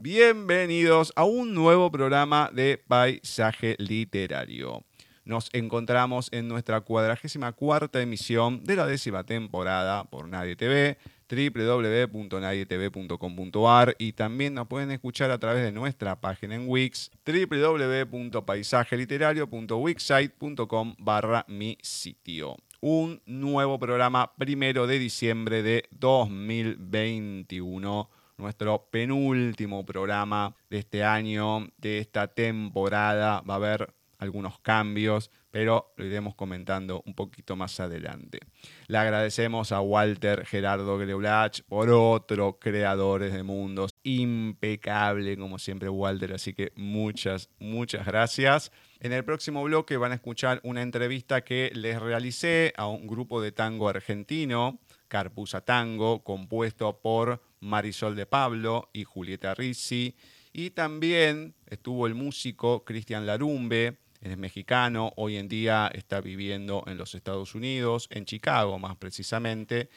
Bienvenidos a un nuevo programa de Paisaje Literario. Nos encontramos en nuestra cuadragésima cuarta emisión de la décima temporada por Nadie TV, www.nadietv.com.ar y también nos pueden escuchar a través de nuestra página en Wix, www.paisajeliterario.wixsite.com barra mi sitio. Un nuevo programa primero de diciembre de 2021 nuestro penúltimo programa de este año, de esta temporada. Va a haber algunos cambios, pero lo iremos comentando un poquito más adelante. Le agradecemos a Walter Gerardo Greulach por otro Creadores de Mundos. Impecable, como siempre, Walter. Así que muchas, muchas gracias. En el próximo bloque van a escuchar una entrevista que les realicé a un grupo de tango argentino, Carpusa Tango, compuesto por Marisol de Pablo y Julieta Rizzi. Y también estuvo el músico Cristian Larumbe, es mexicano, hoy en día está viviendo en los Estados Unidos, en Chicago más precisamente,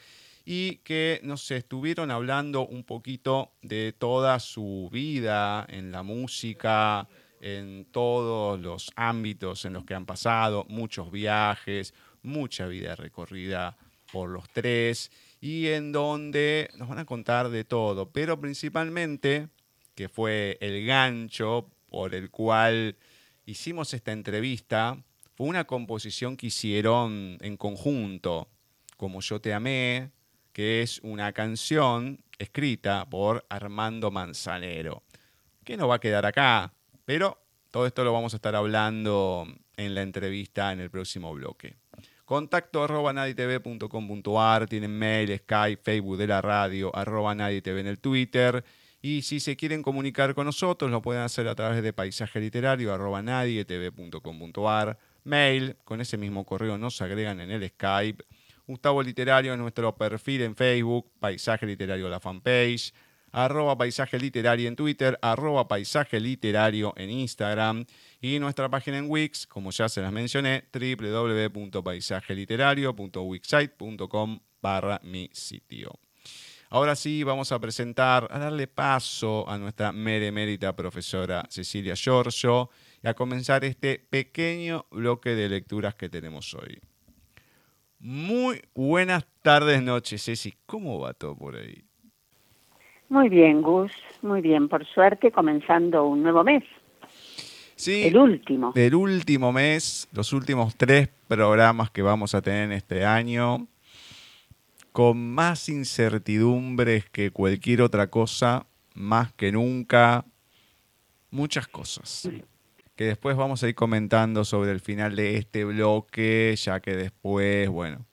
y que nos estuvieron hablando un poquito de toda su vida en la música, en todos los ámbitos en los que han pasado, muchos viajes, mucha vida recorrida por los tres y en donde nos van a contar de todo, pero principalmente, que fue el gancho por el cual hicimos esta entrevista, fue una composición que hicieron en conjunto, como Yo te amé, que es una canción escrita por Armando Manzanero, que no va a quedar acá, pero todo esto lo vamos a estar hablando en la entrevista en el próximo bloque. Contacto arroba tienen mail, Skype, Facebook de la radio, arroba en el Twitter. Y si se quieren comunicar con nosotros, lo pueden hacer a través de paisaje literario, arroba mail, con ese mismo correo nos agregan en el Skype. Gustavo Literario en nuestro perfil en Facebook, Paisaje Literario la fanpage, arroba Paisaje Literario en Twitter, arroba Paisaje Literario en Instagram y nuestra página en Wix, como ya se las mencioné, www.paisajeliterario.wixsite.com barra mi sitio. Ahora sí, vamos a presentar, a darle paso a nuestra meremérita profesora Cecilia Giorgio y a comenzar este pequeño bloque de lecturas que tenemos hoy. Muy buenas tardes, noches, Ceci. ¿Cómo va todo por ahí? Muy bien, Gus. Muy bien. Por suerte, comenzando un nuevo mes. Sí, el último. El último mes, los últimos tres programas que vamos a tener en este año, con más incertidumbres que cualquier otra cosa, más que nunca, muchas cosas. Que después vamos a ir comentando sobre el final de este bloque, ya que después, bueno,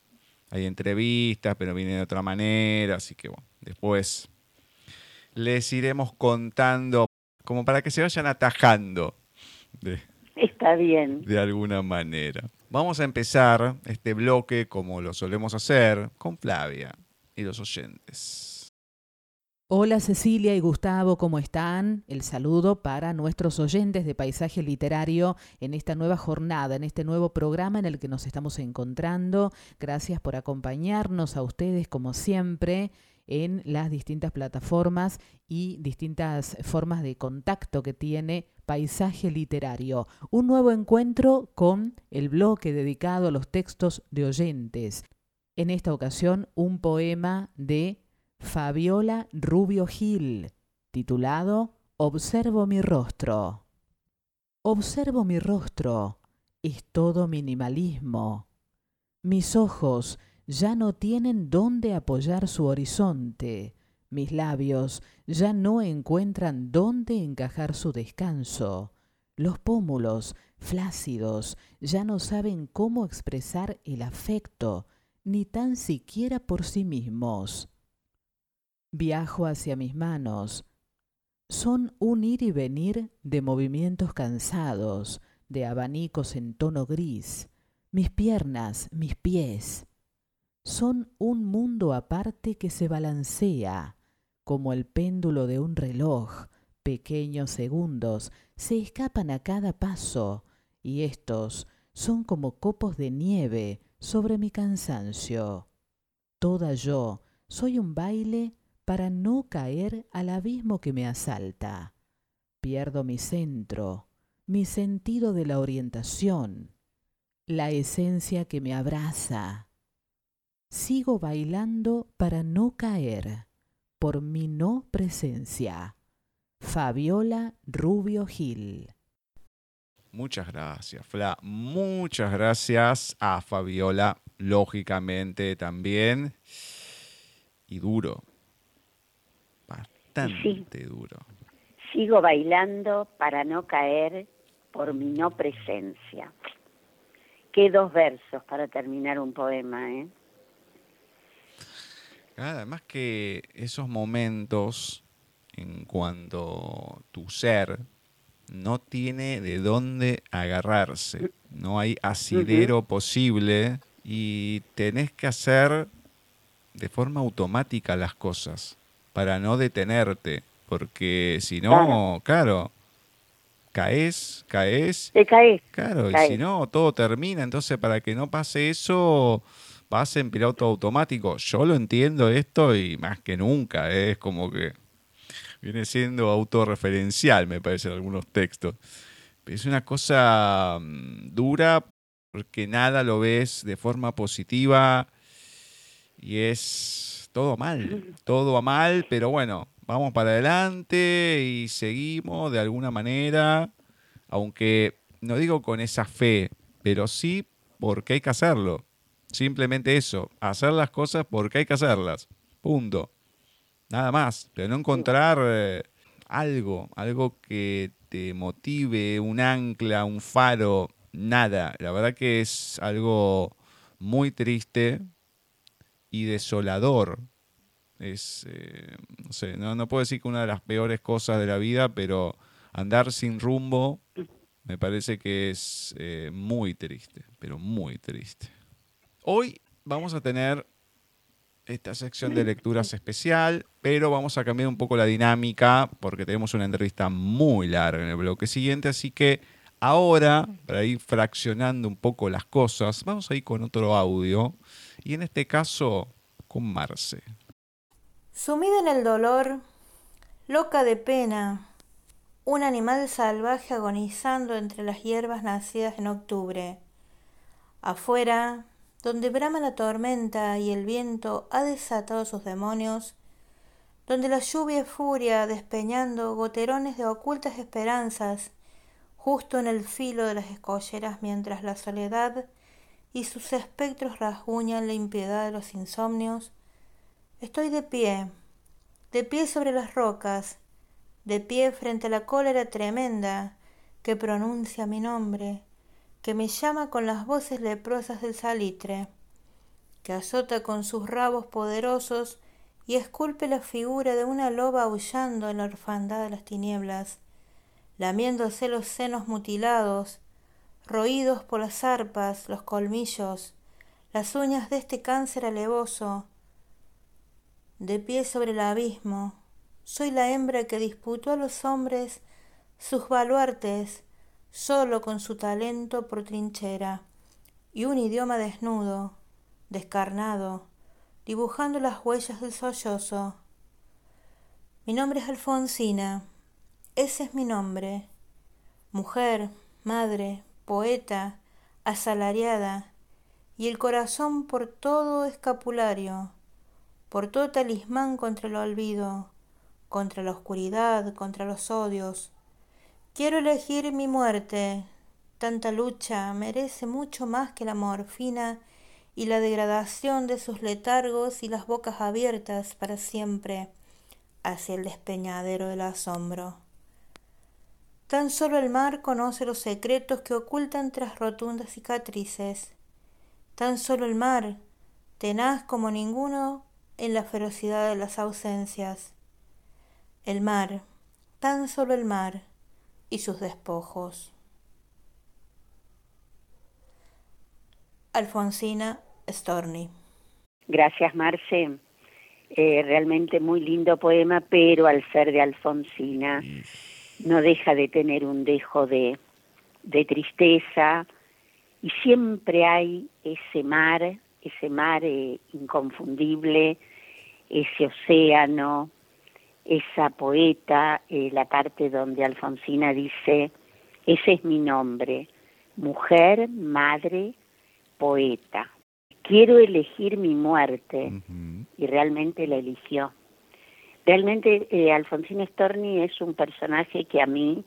hay entrevistas, pero viene de otra manera, así que bueno, después les iremos contando como para que se vayan atajando Está bien. De alguna manera. Vamos a empezar este bloque, como lo solemos hacer, con Flavia y los oyentes. Hola Cecilia y Gustavo, ¿cómo están? El saludo para nuestros oyentes de Paisaje Literario en esta nueva jornada, en este nuevo programa en el que nos estamos encontrando. Gracias por acompañarnos a ustedes como siempre en las distintas plataformas y distintas formas de contacto que tiene Paisaje Literario. Un nuevo encuentro con el bloque dedicado a los textos de oyentes. En esta ocasión, un poema de Fabiola Rubio Gil, titulado Observo mi rostro. Observo mi rostro, es todo minimalismo. Mis ojos ya no tienen dónde apoyar su horizonte, mis labios ya no encuentran dónde encajar su descanso, los pómulos, flácidos, ya no saben cómo expresar el afecto, ni tan siquiera por sí mismos. Viajo hacia mis manos. Son un ir y venir de movimientos cansados, de abanicos en tono gris. Mis piernas, mis pies, son un mundo aparte que se balancea, como el péndulo de un reloj, pequeños segundos se escapan a cada paso, y estos son como copos de nieve sobre mi cansancio. Toda yo soy un baile para no caer al abismo que me asalta. Pierdo mi centro, mi sentido de la orientación, la esencia que me abraza. Sigo bailando para no caer por mi no presencia. Fabiola Rubio Gil. Muchas gracias, Fla. Muchas gracias a Fabiola, lógicamente también. Y duro. Bastante duro. Sigo bailando para no caer por mi no presencia. Qué dos versos para terminar un poema, ¿eh? Además que esos momentos en cuando tu ser no tiene de dónde agarrarse, no hay asidero posible y tenés que hacer de forma automática las cosas para no detenerte, porque si no, claro, caes, caes. Te caes. Claro, y si no, todo termina, entonces para que no pase eso, vas en piloto automático. Yo lo entiendo esto y más que nunca, es como que viene siendo autorreferencial, me parece, algunos textos. Es una cosa mm, dura porque nada lo ves de forma positiva y es todo mal, todo a mal, pero bueno, vamos para adelante y seguimos de alguna manera, aunque no digo con esa fe, pero sí porque hay que hacerlo. Simplemente eso, hacer las cosas porque hay que hacerlas. Punto. Nada más, pero no encontrar eh, algo, algo que te motive, un ancla, un faro, nada. La verdad que es algo muy triste y desolador. Es, eh, no sé, no, puedo decir que una de las peores cosas de la vida, pero andar sin rumbo me parece que es eh, muy triste, pero muy triste. Hoy vamos a tener esta sección de lecturas especial, pero vamos a cambiar un poco la dinámica porque tenemos una entrevista muy larga en el bloque siguiente, así que ahora, para ir fraccionando un poco las cosas, vamos a ir con otro audio y en este caso con Marce. Sumida en el dolor, loca de pena, un animal salvaje agonizando entre las hierbas nacidas en octubre. Afuera, donde brama la tormenta y el viento ha desatado sus demonios, donde la lluvia furia despeñando goterones de ocultas esperanzas, justo en el filo de las escolleras mientras la soledad y sus espectros rasguñan la impiedad de los insomnios, estoy de pie, de pie sobre las rocas, de pie frente a la cólera tremenda que pronuncia mi nombre, que me llama con las voces leprosas del salitre, que azota con sus rabos poderosos y esculpe la figura de una loba aullando en la orfandad de las tinieblas, lamiéndose los senos mutilados, roídos por las arpas, los colmillos, las uñas de este cáncer alevoso, de pie sobre el abismo, soy la hembra que disputó a los hombres sus baluartes, solo con su talento por trinchera y un idioma desnudo, descarnado, dibujando las huellas del sollozo. Mi nombre es Alfonsina, ese es mi nombre. Mujer, madre, poeta, asalariada, y el corazón por todo escapulario, por todo talismán contra el olvido, contra la oscuridad, contra los odios, Quiero elegir mi muerte. Tanta lucha merece mucho más que la morfina y la degradación de sus letargos y las bocas abiertas para siempre hacia el despeñadero del asombro. Tan solo el mar conoce los secretos que ocultan tras rotundas cicatrices. Tan solo el mar, tenaz como ninguno en la ferocidad de las ausencias. El mar, tan solo el mar, y sus despojos. Alfonsina Storni. Gracias, Marce. Eh, realmente muy lindo poema, pero al ser de Alfonsina no deja de tener un dejo de, de tristeza y siempre hay ese mar, ese mar eh, inconfundible ese océano, esa poeta, eh, la parte donde Alfonsina dice, ese es mi nombre, mujer, madre, poeta. Quiero elegir mi muerte y realmente la eligió. Realmente eh, Alfonsina Storni es un personaje que a mí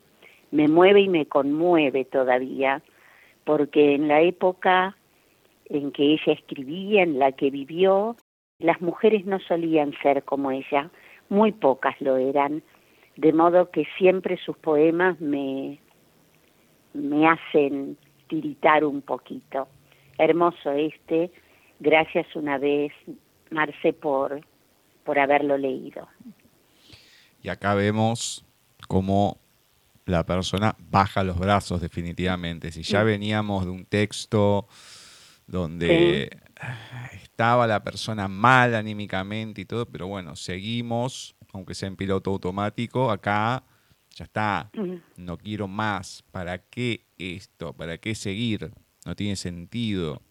me mueve y me conmueve todavía, porque en la época en que ella escribía, en la que vivió, las mujeres no solían ser como ella, muy pocas lo eran, de modo que siempre sus poemas me, me hacen tiritar un poquito. Hermoso este, gracias una vez, Marce, por, por haberlo leído. Y acá vemos cómo la persona baja los brazos definitivamente. Si ya veníamos de un texto donde estaba la persona mal anímicamente y todo, pero bueno, seguimos, aunque sea en piloto automático, acá ya está, no quiero más, ¿para qué esto? ¿Para qué seguir? No tiene sentido.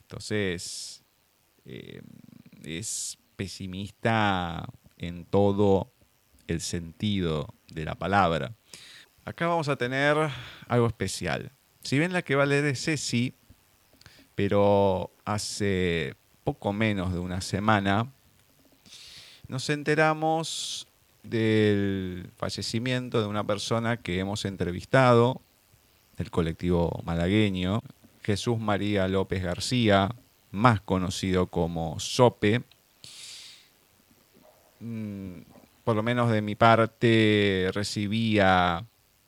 Entonces, eh, es pesimista en todo el sentido de la palabra. Acá vamos a tener algo especial. Si bien la que va a leer es Ceci, pero hace poco menos de una semana nos enteramos del fallecimiento de una persona que hemos entrevistado, del colectivo malagueño, Jesús María López García, más conocido como Sope. Mm, por lo menos de mi parte recibía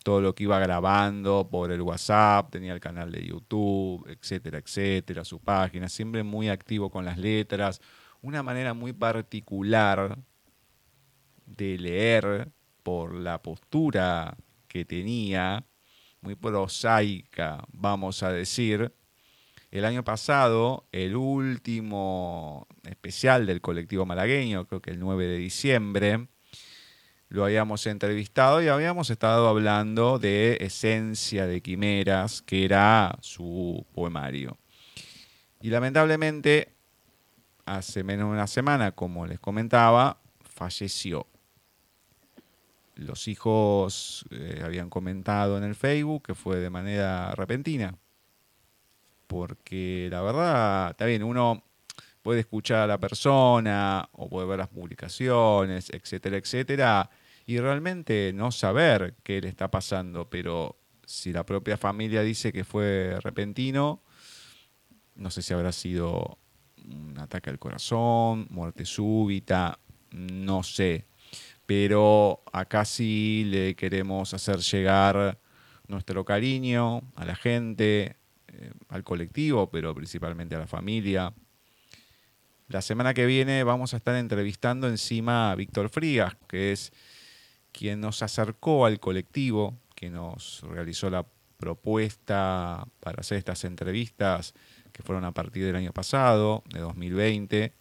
todo lo que iba grabando por el WhatsApp, tenía el canal de YouTube, etcétera, etcétera, su página, siempre muy activo con las letras, una manera muy particular de leer por la postura que tenía, muy prosaica, vamos a decir. El año pasado, el último especial del colectivo malagueño, creo que el 9 de diciembre, lo habíamos entrevistado y habíamos estado hablando de Esencia de Quimeras, que era su poemario. Y lamentablemente, hace menos de una semana, como les comentaba, falleció. Los hijos eh, habían comentado en el Facebook que fue de manera repentina. Porque la verdad, está bien, uno puede escuchar a la persona o puede ver las publicaciones, etcétera, etcétera, y realmente no saber qué le está pasando, pero si la propia familia dice que fue repentino, no sé si habrá sido un ataque al corazón, muerte súbita, no sé. Pero acá sí le queremos hacer llegar nuestro cariño a la gente, eh, al colectivo, pero principalmente a la familia. La semana que viene vamos a estar entrevistando encima a Víctor Frías, que es quien nos acercó al colectivo, que nos realizó la propuesta para hacer estas entrevistas que fueron a partir del año pasado, de 2020,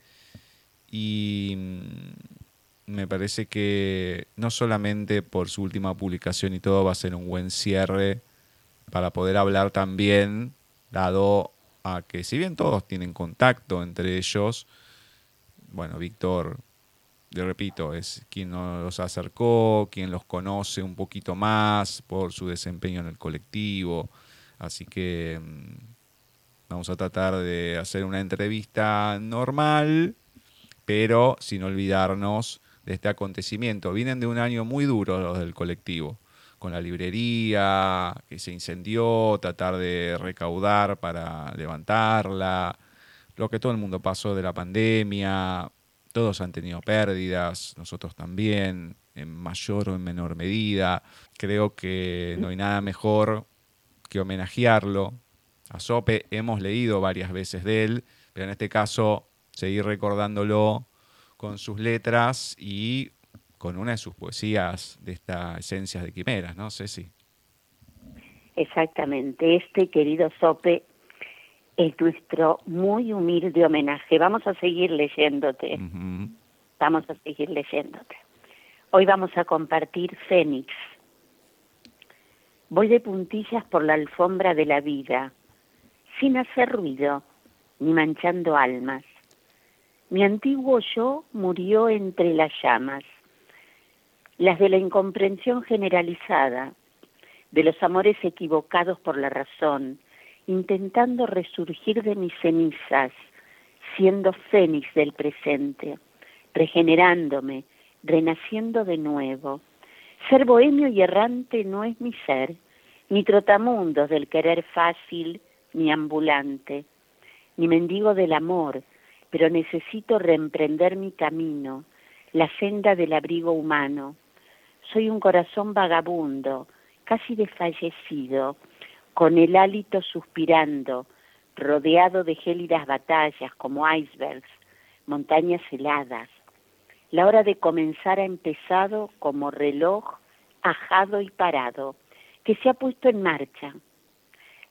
y mm, me parece que no solamente por su última publicación y todo va a ser un buen cierre para poder hablar también, dado a que si bien todos tienen contacto entre ellos, bueno, Víctor le repito, es quien nos acercó, quien los conoce un poquito más por su desempeño en el colectivo. Así que mm, vamos a tratar de hacer una entrevista normal, pero sin olvidarnos de este acontecimiento. Vienen de un año muy duro los del colectivo, con la librería que se incendió, tratar de recaudar para levantarla, lo que todo el mundo pasó de la pandemia, todos han tenido pérdidas, nosotros también, en mayor o en menor medida. Creo que no hay nada mejor que homenajearlo. A Sope hemos leído varias veces de él, pero en este caso seguir recordándolo con sus letras y con una de sus poesías de esta Esencias de Quimeras, ¿no, Ceci? Exactamente. Este querido Sope es nuestro muy humilde homenaje. Vamos a seguir leyéndote. Vamos a seguir leyéndote. Hoy vamos a compartir Fénix. Voy de puntillas por la alfombra de la vida, sin hacer ruido ni manchando almas. Mi antiguo yo murió entre las llamas, las de la incomprensión generalizada, de los amores equivocados por la razón, intentando resurgir de mis cenizas, siendo fénix del presente, regenerándome, renaciendo de nuevo. Ser bohemio y errante no es mi ser, ni trotamundos del querer fácil ni ambulante, ni mendigo del amor, pero necesito reemprender mi camino, la senda del abrigo humano. Soy un corazón vagabundo, casi desfallecido, con el hálito suspirando, rodeado de gélidas batallas como icebergs, montañas heladas. La hora de comenzar ha empezado como reloj ajado y parado, que se ha puesto en marcha.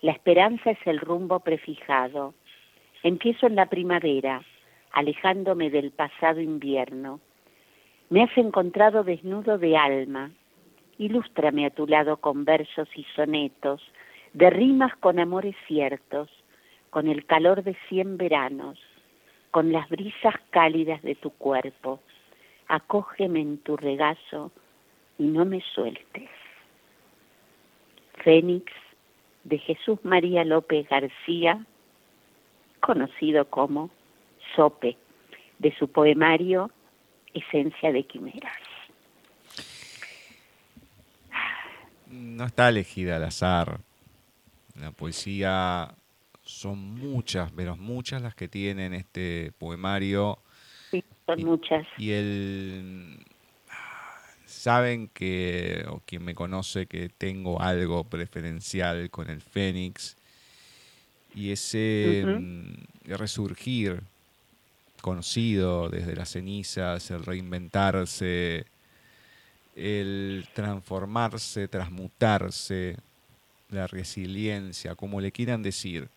La esperanza es el rumbo prefijado. Empiezo en la primavera, alejándome del pasado invierno. Me has encontrado desnudo de alma. Ilústrame a tu lado con versos y sonetos, de rimas con amores ciertos, con el calor de cien veranos, con las brisas cálidas de tu cuerpo. Acógeme en tu regazo y no me sueltes. Fénix de Jesús María López García, conocido como Sope, de su poemario Esencia de Quimeras. No está elegida al azar. La poesía son muchas, pero muchas las que tienen este poemario. Sí, son muchas. Y el saben que, o quien me conoce, que tengo algo preferencial con el Fénix. Y ese mm, resurgir conocido desde las cenizas, el reinventarse, el transformarse, transmutarse, la resiliencia, como le quieran decir.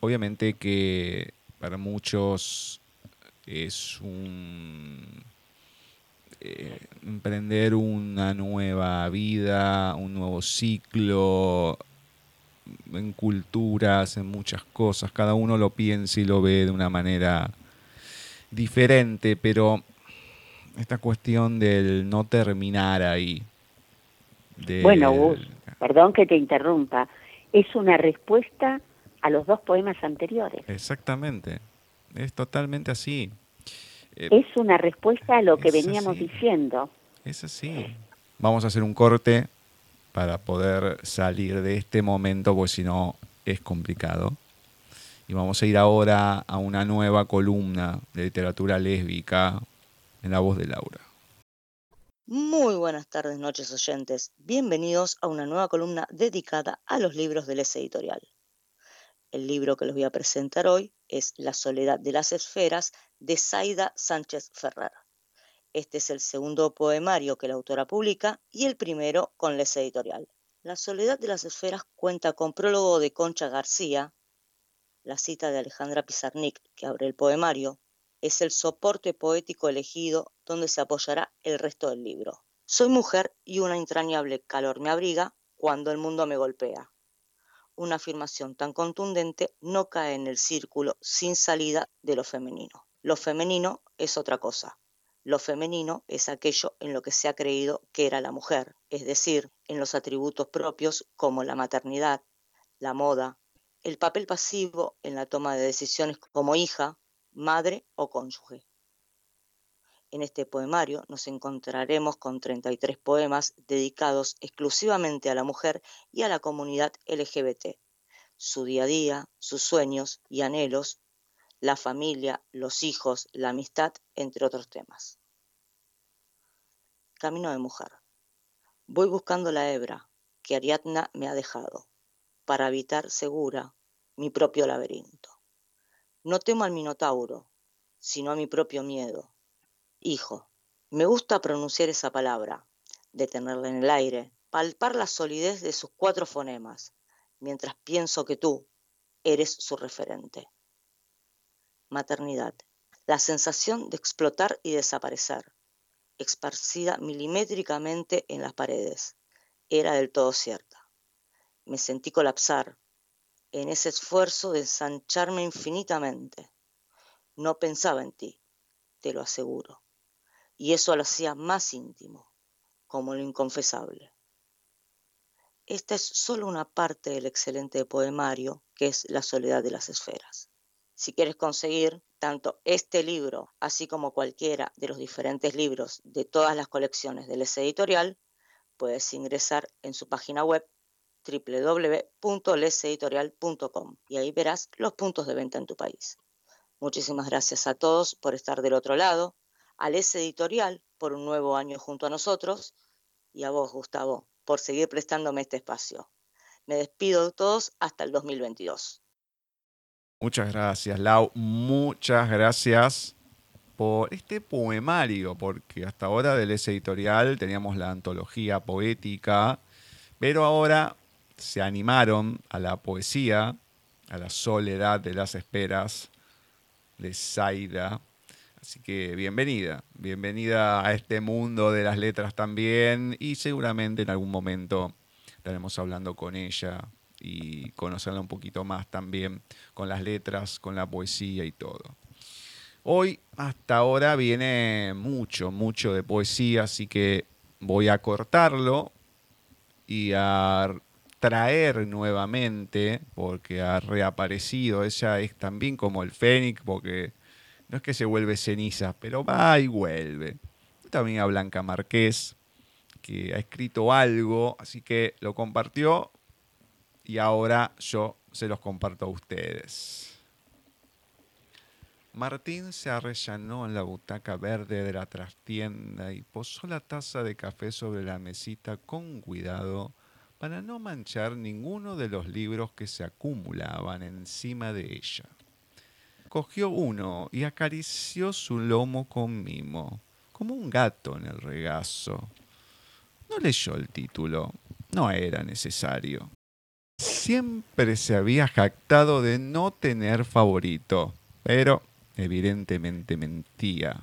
Obviamente que para muchos es un eh, emprender una nueva vida, un nuevo ciclo en culturas, en muchas cosas. Cada uno lo piensa y lo ve de una manera diferente, pero esta cuestión del no terminar ahí. Bueno, Gus, perdón que te interrumpa, es una respuesta a los dos poemas anteriores. Exactamente, es totalmente así. Eh, es una respuesta a lo que veníamos diciendo. Es así. Vamos a hacer un corte para poder salir de este momento, porque si no es complicado. Y vamos a ir ahora a una nueva columna de literatura lésbica en la voz de Laura. Muy buenas tardes, noches oyentes. Bienvenidos a una nueva columna dedicada a los libros del Les Editorial. El libro que les voy a presentar hoy es La soledad de las esferas de Zaida Sánchez Ferrer. Este es el segundo poemario que la autora publica y el primero con Les Editorial. La soledad de las esferas cuenta con prólogo de Concha García, la cita de Alejandra Pizarnik, que abre el poemario, es el soporte poético elegido donde se apoyará el resto del libro. Soy mujer y una entrañable calor me abriga cuando el mundo me golpea. Una afirmación tan contundente no cae en el círculo sin salida de lo femenino. Lo femenino es otra cosa. Lo femenino es aquello en lo que se ha creído que era la mujer, es decir, en los atributos propios como la maternidad, la moda, el papel pasivo en la toma de decisiones como hija, madre o cónyuge. En este poemario nos encontraremos con 33 poemas dedicados exclusivamente a la mujer y a la comunidad LGBT, su día a día, sus sueños y anhelos, la familia, los hijos, la amistad, entre otros temas. Camino de mujer. Voy buscando la hebra que Ariadna me ha dejado para habitar segura mi propio laberinto. No temo al Minotauro, sino a mi propio miedo. Hijo, me gusta pronunciar esa palabra, detenerla en el aire, palpar la solidez de sus cuatro fonemas, mientras pienso que tú eres su referente. Maternidad. La sensación de explotar y desaparecer, esparcida milimétricamente en las paredes, era del todo cierta me sentí colapsar en ese esfuerzo de ensancharme infinitamente. no pensaba en ti, te lo aseguro. Y eso lo hacía más íntimo, como lo inconfesable. Esta es solo una parte del excelente poemario que es La soledad de las esferas. Si quieres conseguir tanto este libro, así como cualquiera de los diferentes libros de todas las colecciones del Les Editorial, puedes ingresar en su página web www.leseditorial.com y ahí verás los puntos de venta en tu país. Muchísimas gracias a todos por estar del otro lado, a Les Editorial por un nuevo año junto a nosotros y a vos, Gustavo, por seguir prestándome este espacio. Me despido de todos hasta el 2022. Muchas gracias, Lau. Muchas gracias por este poemario, porque hasta ahora del ese editorial teníamos la antología poética, pero ahora se animaron a la poesía, a la soledad de las esperas de Zaida. Así que bienvenida, bienvenida a este mundo de las letras también y seguramente en algún momento estaremos hablando con ella y conocerla un poquito más también con las letras, con la poesía y todo. Hoy hasta ahora viene mucho, mucho de poesía, así que voy a cortarlo y a traer nuevamente, porque ha reaparecido, ella es también como el fénix, porque no es que se vuelve ceniza, pero va y vuelve. También a Blanca Marqués, que ha escrito algo, así que lo compartió y ahora yo se los comparto a ustedes. Martín se arrellanó en la butaca verde de la trastienda y posó la taza de café sobre la mesita con cuidado para no manchar ninguno de los libros que se acumulaban encima de ella. Cogió uno y acarició su lomo con mimo, como un gato en el regazo. No leyó el título, no era necesario siempre se había jactado de no tener favorito, pero evidentemente mentía.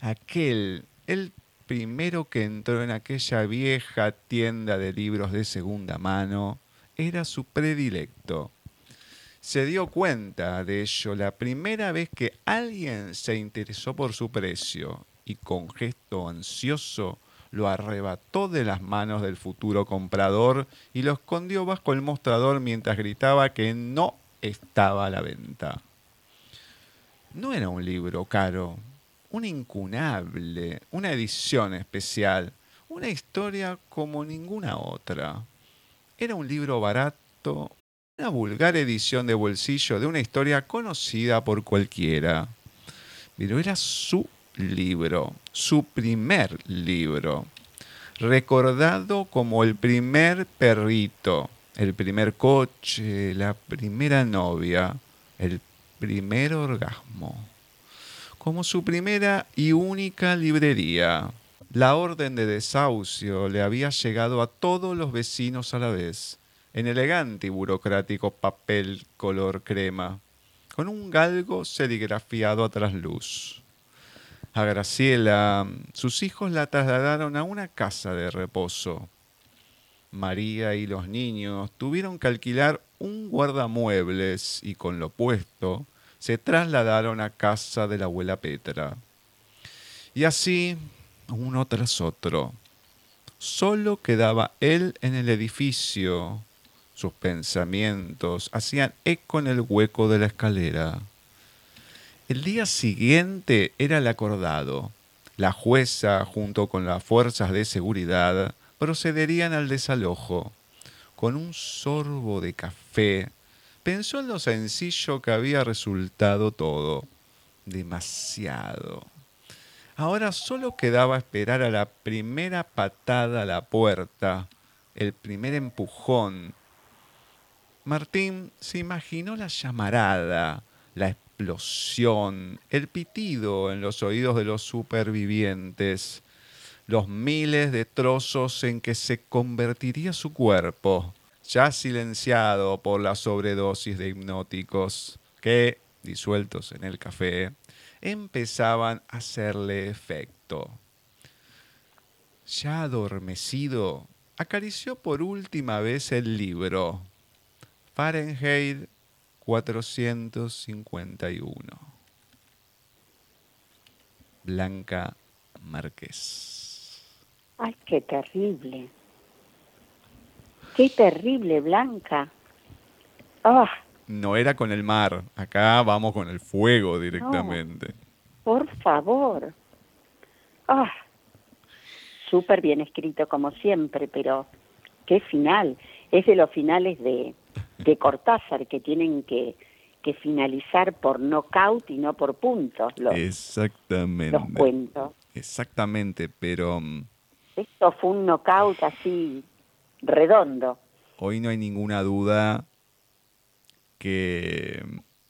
Aquel, el primero que entró en aquella vieja tienda de libros de segunda mano, era su predilecto. Se dio cuenta de ello la primera vez que alguien se interesó por su precio y con gesto ansioso lo arrebató de las manos del futuro comprador y lo escondió bajo el mostrador mientras gritaba que no estaba a la venta. No era un libro caro, un incunable, una edición especial, una historia como ninguna otra. Era un libro barato, una vulgar edición de bolsillo de una historia conocida por cualquiera. Pero era su libro, su primer libro, recordado como el primer perrito, el primer coche, la primera novia, el primer orgasmo, como su primera y única librería. La orden de desahucio le había llegado a todos los vecinos a la vez, en elegante y burocrático papel color crema, con un galgo serigrafiado a trasluz a Graciela, sus hijos la trasladaron a una casa de reposo. María y los niños tuvieron que alquilar un guardamuebles y con lo puesto se trasladaron a casa de la abuela Petra. Y así, uno tras otro. Solo quedaba él en el edificio. Sus pensamientos hacían eco en el hueco de la escalera. El día siguiente era el acordado. La jueza, junto con las fuerzas de seguridad, procederían al desalojo. Con un sorbo de café, pensó en lo sencillo que había resultado todo. Demasiado. Ahora solo quedaba esperar a la primera patada a la puerta, el primer empujón. Martín se imaginó la llamarada, la explosión, el pitido en los oídos de los supervivientes, los miles de trozos en que se convertiría su cuerpo, ya silenciado por la sobredosis de hipnóticos que, disueltos en el café, empezaban a hacerle efecto. Ya adormecido, acarició por última vez el libro. Fahrenheit 451. Blanca Márquez. Ay, qué terrible. Qué terrible, Blanca. Ah, No era con el mar, acá vamos con el fuego directamente. por favor. Ah, súper bien escrito como siempre, pero qué final. Es de los finales de, de Cortázar que tienen que, que finalizar por nocaut y no por puntos los, Exactamente. los cuentos. Exactamente, pero mm, Esto fue un knockout así redondo. hoy no hay ninguna duda que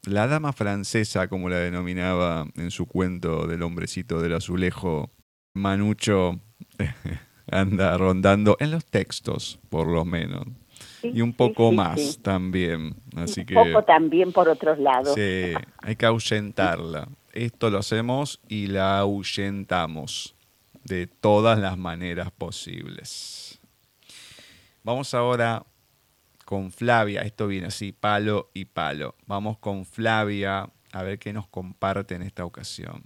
la dama francesa, como la denominaba en su cuento del hombrecito del azulejo, Manucho anda rondando en los textos, por lo menos. Sí, Y un poco sí, más sí. también. Así un que poco también por otros lados. sí, hay que ahuyentarla. Esto lo hacemos y la ahuyentamos de todas las maneras posibles. Vamos ahora con Flavia. Esto viene así, palo y palo. Vamos con Flavia a ver qué nos comparte en esta ocasión.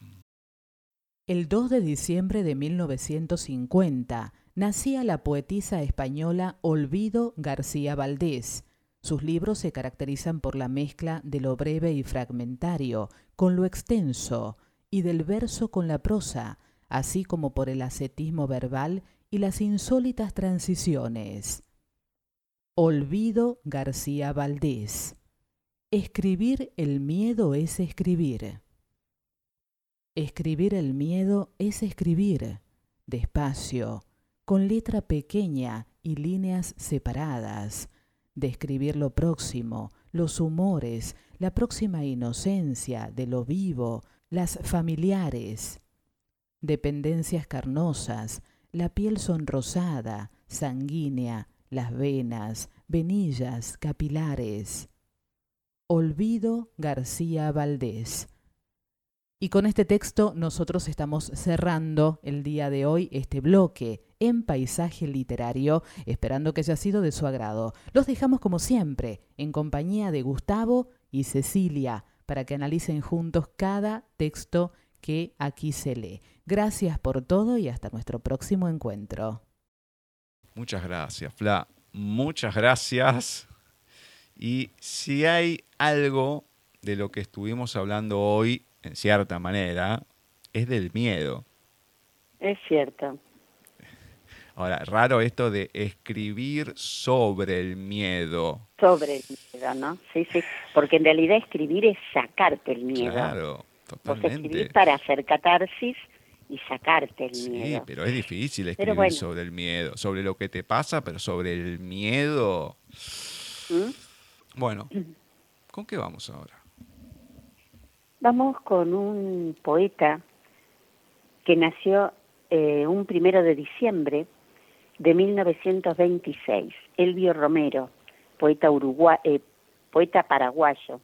El 2 de diciembre de 1950 nacía la poetisa española Olvido García Valdés. Sus libros se caracterizan por la mezcla de lo breve y fragmentario con lo extenso y del verso con la prosa, así como por el ascetismo verbal y las insólitas transiciones. Olvido García Valdés. Escribir el miedo es escribir. Escribir el miedo es escribir, despacio, con letra pequeña y líneas separadas, describir lo próximo, los humores, la próxima inocencia de lo vivo, las familiares, dependencias carnosas, la piel sonrosada, sanguínea, las venas, venillas, capilares. Olvido García Valdés. Y con este texto nosotros estamos cerrando el día de hoy este bloque en paisaje literario, esperando que haya sido de su agrado. Los dejamos como siempre en compañía de Gustavo y Cecilia para que analicen juntos cada texto que aquí se lee. Gracias por todo y hasta nuestro próximo encuentro. Muchas gracias, Fla. Muchas gracias. Y si hay algo de lo que estuvimos hablando hoy, en cierta manera, es del miedo. Es cierto. Ahora, raro esto de escribir sobre el miedo. Sobre el miedo, ¿no? Sí, sí. Porque en realidad escribir es sacarte el miedo. Claro, Vos totalmente. escribís para hacer catarsis y sacarte el Sí, miedo. pero es difícil escribir bueno. sobre el miedo, sobre lo que te pasa, pero sobre el miedo. ¿Mm? Bueno, ¿con qué vamos ahora? Vamos con un poeta que nació eh, un primero de diciembre de 1926, Elvio Romero, poeta, urugua- eh, poeta paraguayo.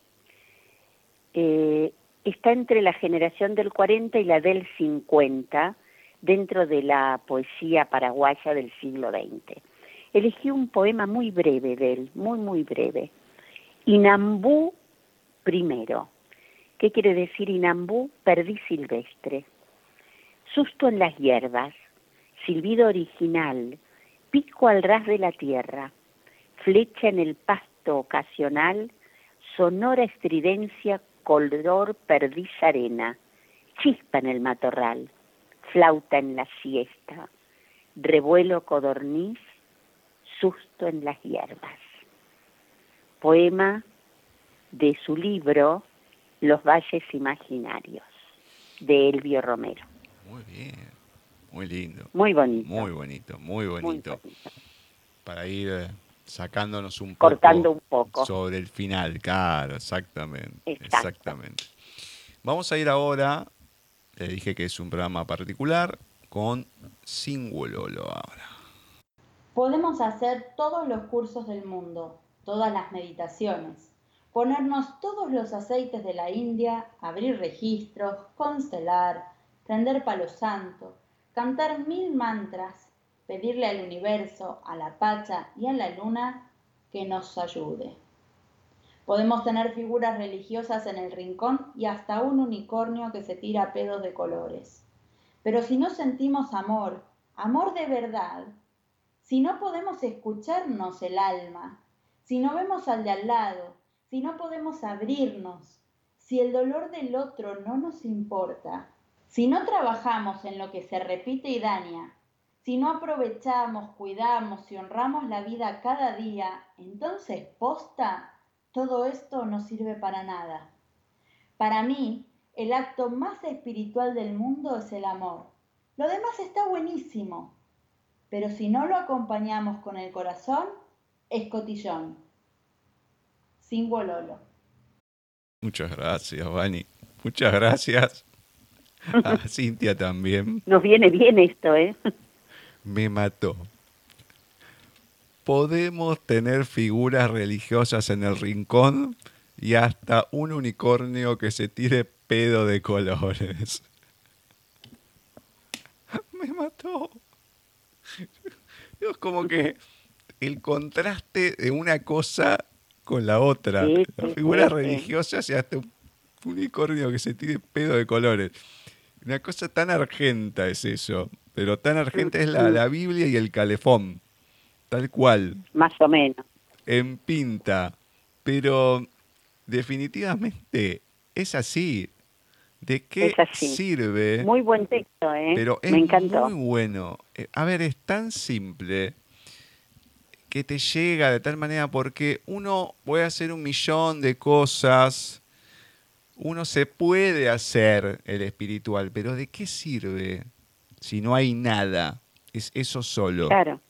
Eh, está entre la generación del 40 y la del 50 dentro de la poesía paraguaya del siglo XX. Elegí un poema muy breve de él, muy, muy breve. Inambú primero. ¿Qué quiere decir Inambú? Perdí silvestre. Susto en las hierbas, silbido original, pico al ras de la tierra, flecha en el pasto ocasional, sonora estridencia, color perdiz arena, chispa en el matorral, flauta en la siesta, revuelo codorniz, susto en las hierbas. Poema de su libro Los valles imaginarios, de Elvio Romero. Muy bien, muy lindo, Muy bonito. muy bonito, muy muy bonito. bonito. Para ir eh, sacándonos un poco Cortando un poco. sobre el final, claro, exactamente, Exacto. exactamente. Vamos a ir ahora, le dije que es un programa particular, con Singulolo ahora. Podemos hacer todos los cursos del mundo, todas las meditaciones, ponernos todos los aceites de la India, abrir registros, constelar, prender palo santo, cantar mil mantras, pedirle al universo, a la pacha y a la luna que nos ayude. Podemos tener figuras religiosas en el rincón y hasta un unicornio que se tira pedos de colores. Pero si no sentimos amor, amor de verdad, si no podemos escucharnos el alma, si no vemos al de al lado, si no podemos abrirnos, si el dolor del otro no nos importa, si no trabajamos en lo que se repite y daña, si no aprovechamos, cuidamos y honramos la vida cada día, entonces posta, todo esto no sirve para nada. Para mí, el acto más espiritual del mundo es el amor. Lo demás está buenísimo, pero si no lo acompañamos con el corazón, es cotillón. Sin Lolo. Muchas gracias, Vani. Muchas gracias. A Cintia también. Nos viene bien esto, ¿eh? Me mató. Podemos tener figuras religiosas en el rincón y hasta un unicornio que se tire pedo de colores. Me mató. Es como que el contraste de una cosa con la otra. Las figuras religiosas y hasta un unicornio que se tire pedo de colores. Una cosa tan argenta es eso, pero tan argenta es la, la Biblia y el calefón, tal cual. Más o menos. En pinta, pero definitivamente es así. ¿De qué sirve? Muy buen texto, ¿eh? Pero es Me encantó. muy bueno. Eh, a ver, es tan simple que te llega de tal manera porque uno puede hacer un millón de cosas, uno se puede hacer el espiritual, pero ¿de qué sirve si no hay nada? Es eso solo. Claro.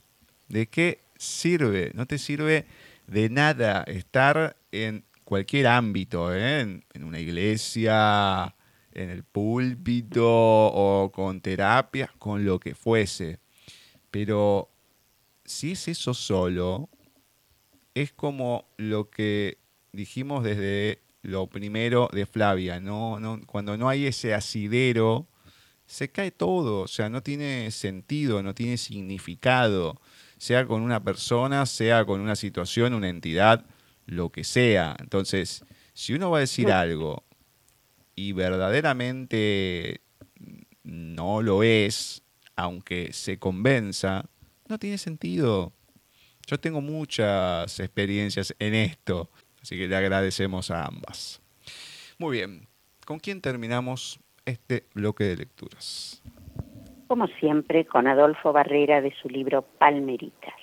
¿De qué sirve? No te sirve de nada estar en cualquier ámbito, ¿eh? en, en una iglesia, en el púlpito o con terapia, con lo que fuese. Pero si es eso solo, es como lo que dijimos desde lo primero de Flavia, ¿no? no cuando no hay ese asidero, se cae todo, o sea, no tiene sentido, no tiene significado, sea con una persona, sea con una situación, una entidad, lo que sea. Entonces, si uno va a decir algo y verdaderamente no lo es, aunque se convenza, no tiene sentido. Yo tengo muchas experiencias en esto, así que le agradecemos a ambas. Muy bien, ¿con quién terminamos este bloque de lecturas? Como siempre, con Adolfo Barrera de su libro Palmeritas.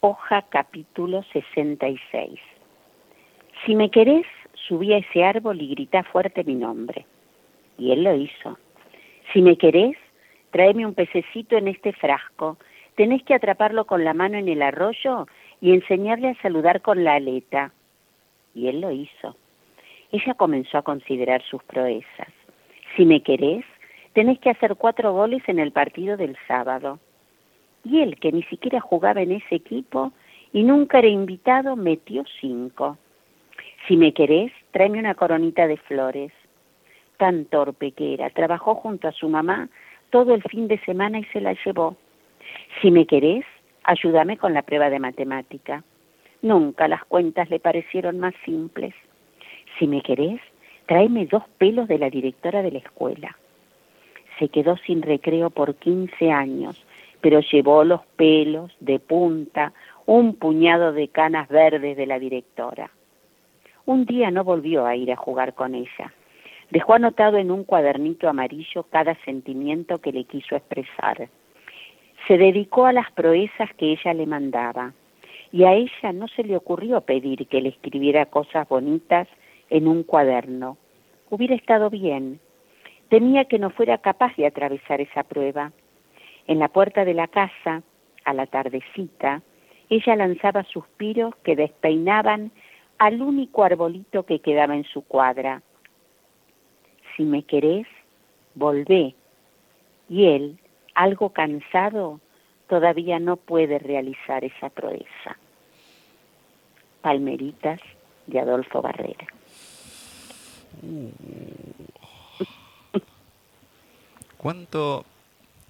Hoja capítulo 66. Si me querés, subí a ese árbol y grita fuerte mi nombre. Y él lo hizo. Si me querés, tráeme un pececito en este frasco. Tenés que atraparlo con la mano en el arroyo y enseñarle a saludar con la aleta. Y él lo hizo. Ella comenzó a considerar sus proezas. Si me querés, tenés que hacer cuatro goles en el partido del sábado. Y él, que ni siquiera jugaba en ese equipo y nunca era invitado, metió cinco. Si me querés, tráeme una coronita de flores. Tan torpe que era, trabajó junto a su mamá todo el fin de semana y se la llevó. Si me querés, ayúdame con la prueba de matemática. Nunca las cuentas le parecieron más simples. Si me querés, tráeme dos pelos de la directora de la escuela. Se quedó sin recreo por 15 años, pero llevó los pelos de punta, un puñado de canas verdes de la directora. Un día no volvió a ir a jugar con ella. Dejó anotado en un cuadernito amarillo cada sentimiento que le quiso expresar. Se dedicó a las proezas que ella le mandaba, y a ella no se le ocurrió pedir que le escribiera cosas bonitas en un cuaderno. Hubiera estado bien. Temía que no fuera capaz de atravesar esa prueba. En la puerta de la casa, a la tardecita, ella lanzaba suspiros que despeinaban al único arbolito que quedaba en su cuadra si me querés, volvé. Y él, algo cansado, todavía no puede realizar esa proeza. Palmeritas de Adolfo Barrera. Uh. ¿Cuánto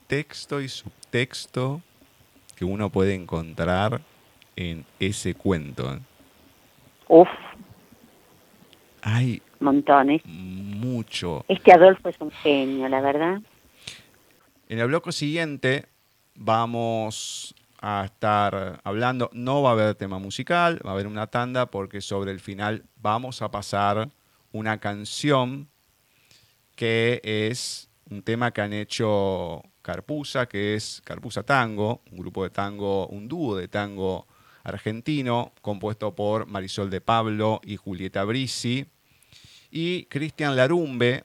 texto y subtexto que uno puede encontrar en ese cuento? Uf. Hay montones. Mucho. Este Adolfo es un genio, la verdad. En el bloque siguiente vamos a estar hablando, no va a haber tema musical, va a haber una tanda porque sobre el final vamos a pasar una canción que es un tema que han hecho Carpusa, que es Carpusa Tango, un grupo de tango, un dúo de tango argentino, compuesto por Marisol de Pablo y Julieta Brisi, y Cristian Larumbe,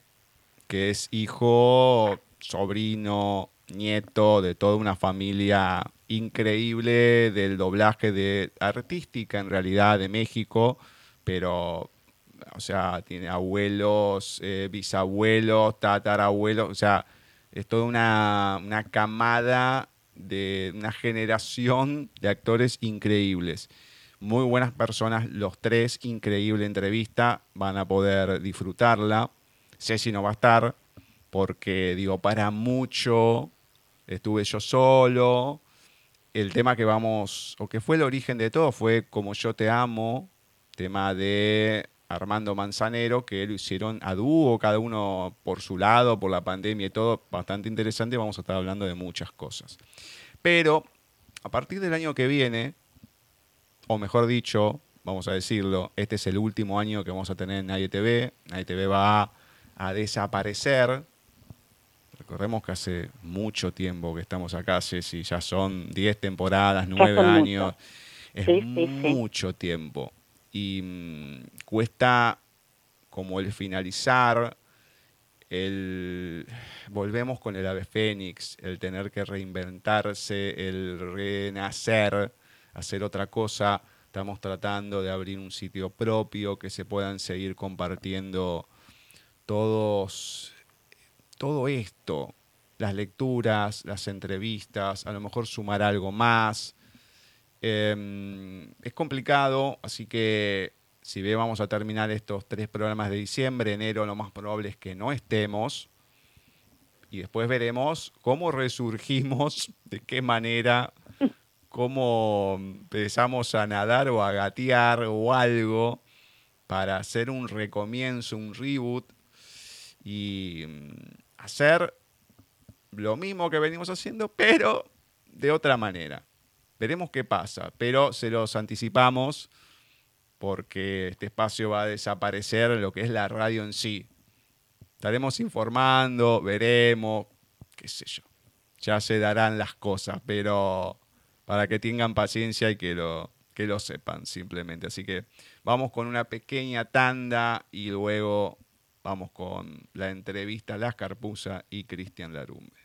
que es hijo, sobrino, nieto de toda una familia increíble del doblaje de artística en realidad de México, pero o sea, tiene abuelos, eh, bisabuelos, tatarabuelos, o sea, es toda una, una camada de una generación de actores increíbles. Muy buenas personas, los tres, increíble entrevista, van a poder disfrutarla. Ceci no va a estar, porque digo, para mucho estuve yo solo. El tema que vamos, o que fue el origen de todo, fue Como yo te amo, tema de Armando Manzanero, que lo hicieron a dúo, cada uno por su lado, por la pandemia y todo, bastante interesante. Vamos a estar hablando de muchas cosas. Pero a partir del año que viene, o mejor dicho, vamos a decirlo, este es el último año que vamos a tener en Nadie TV. Nadie TV va a desaparecer. Recordemos que hace mucho tiempo que estamos acá, Ceci, ya son 10 temporadas, 9 años. Es mucho tiempo y mm, cuesta como el finalizar, el volvemos con el ave fénix, el tener que reinventarse, el renacer, hacer otra cosa. Estamos tratando de abrir un sitio propio que se puedan seguir compartiendo todos todo esto, las lecturas, las entrevistas, a lo mejor sumar algo más, Em, es complicado, así que si bien vamos a terminar estos tres programas de diciembre, enero lo más probable es que no estemos. Y después veremos cómo resurgimos, de qué manera, cómo empezamos a nadar o a gatear o algo para hacer un recomienzo, un reboot y mm, hacer lo mismo que venimos haciendo, pero de otra manera. Veremos qué pasa, pero se los anticipamos porque este espacio va a desaparecer lo que es la radio en sí. Estaremos informando, veremos, qué sé yo. Ya se darán las cosas, pero para que tengan paciencia y que lo, que lo sepan simplemente. Así que vamos con una pequeña tanda y luego vamos con la entrevista a Las Carpusa y Cristian Larumbe.